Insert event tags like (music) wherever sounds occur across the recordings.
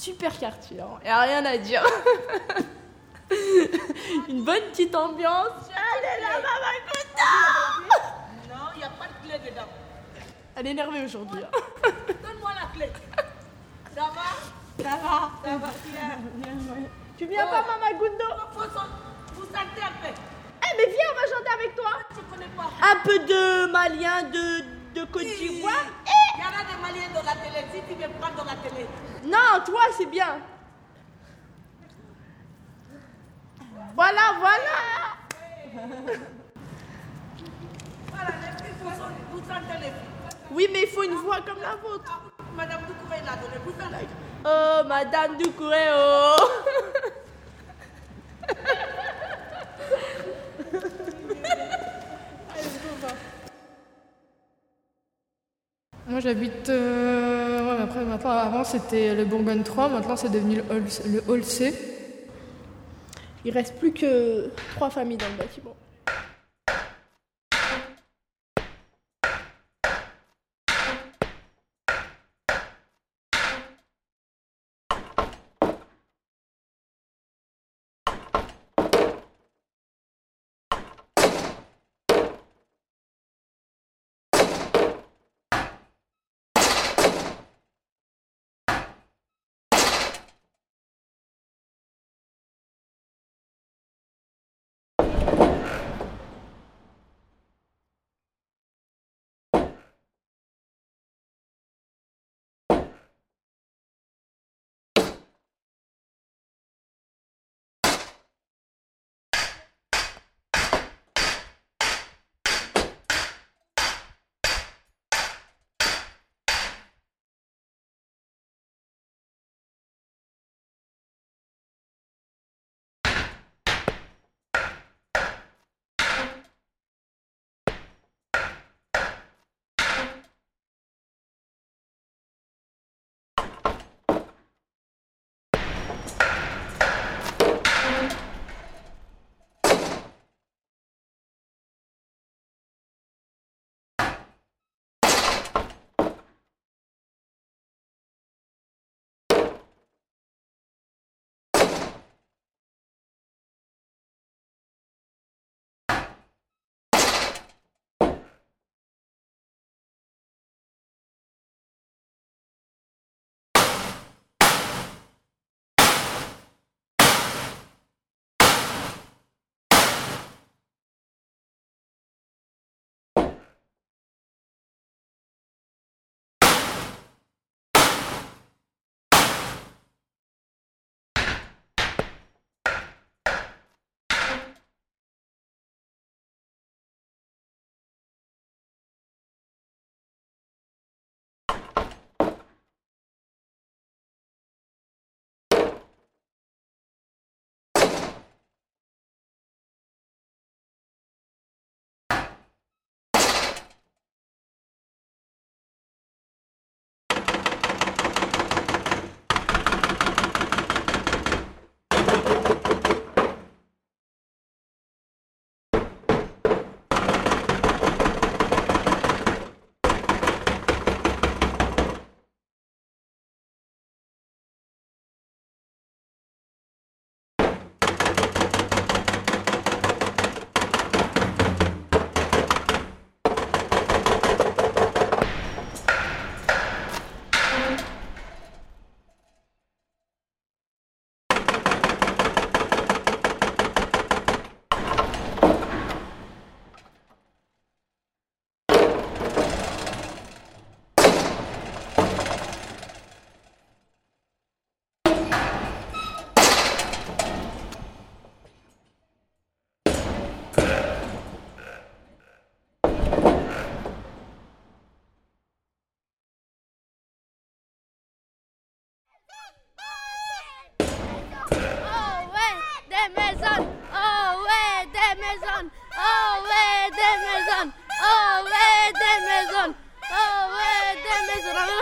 Super quartier, hein. y a rien à dire. (laughs) Une bonne petite ambiance. Allez là, maman, Non, il n'y a pas de clé dedans. Elle est énervée aujourd'hui. hein. (laughs) Donne-moi la clé. Ça va? Ça va Ça va. Tu viens pas, maman Gundo? Faut Vous sentez un peu. Eh, mais viens, on va chanter avec toi. Tu connais pas. Un peu de malien de, de Côte d'Ivoire. Il a des Maliens dans la télé. Si tu veux prendre dans la télé. Non, toi, c'est bien. Voilà, voilà. Voilà, les filles, vous, sentez- les filles. Oui, mais il faut une voix comme la vôtre. Madame Doucouré l'a donné. Vous sentez Oh, Madame Doucouré, oh. (laughs) j'habite. euh, avant c'était le Bourgogne 3, maintenant c'est devenu le Hall, le C. Il reste plus que trois familles dans le bâtiment.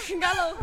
是俺老知，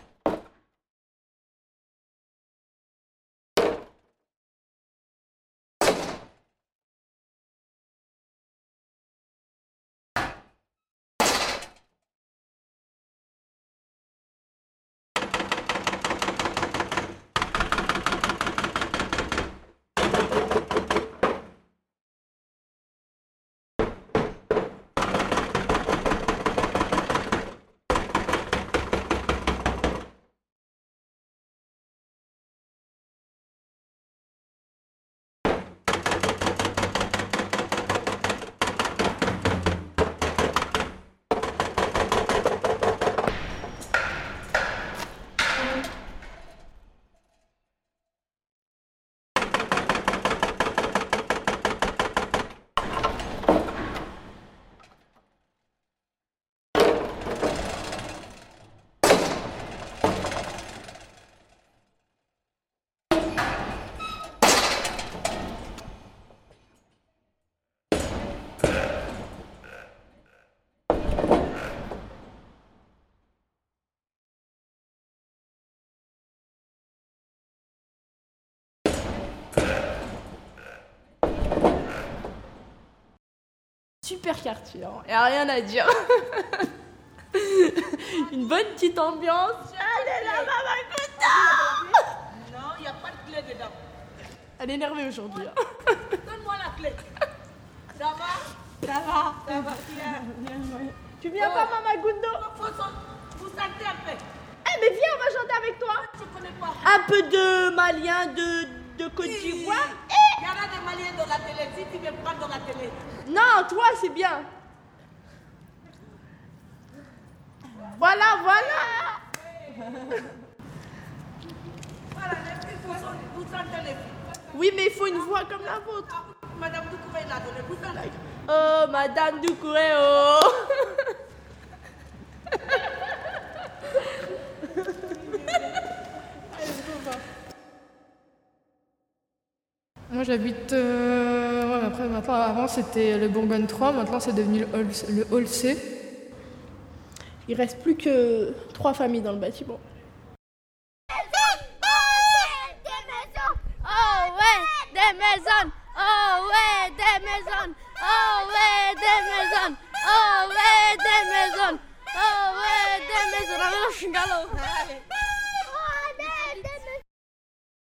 Super quartier, hein. y a rien à dire. (laughs) Une bonne petite ambiance. Allez là, maman, Non, il n'y a pas de clé dedans. Elle est énervée aujourd'hui. hein. Donne-moi la clé. Ça va? Ça va Ça va. Tu viens pas, Mama Gundo? Vous sentez un peu. Eh, mais viens, on va chanter avec toi. Je ne connais pas. Un peu de malien de, de Côte d'Ivoire. Il y en a des Maliens dans la télé. Si tu veux prendre dans la télé. Non, toi, c'est bien. Voilà, voilà. Voilà, les filles, vous, sentez- vous sentez les filles. Oui, mais il faut une voix comme la vôtre. Ah, Madame Doucouré l'a donné. Vous sentez Oh, Madame Doucouré, oh. J'habite. euh, ouais, après, maintenant, avant c'était le Bourgogne 3, maintenant c'est devenu le hall, le hall C. Il reste plus que trois familles dans le bâtiment. Des maisons, oh ouais, des maisons, oh ouais, des maisons, oh ouais, des maisons, oh ouais, des maisons, oh ouais, des maisons.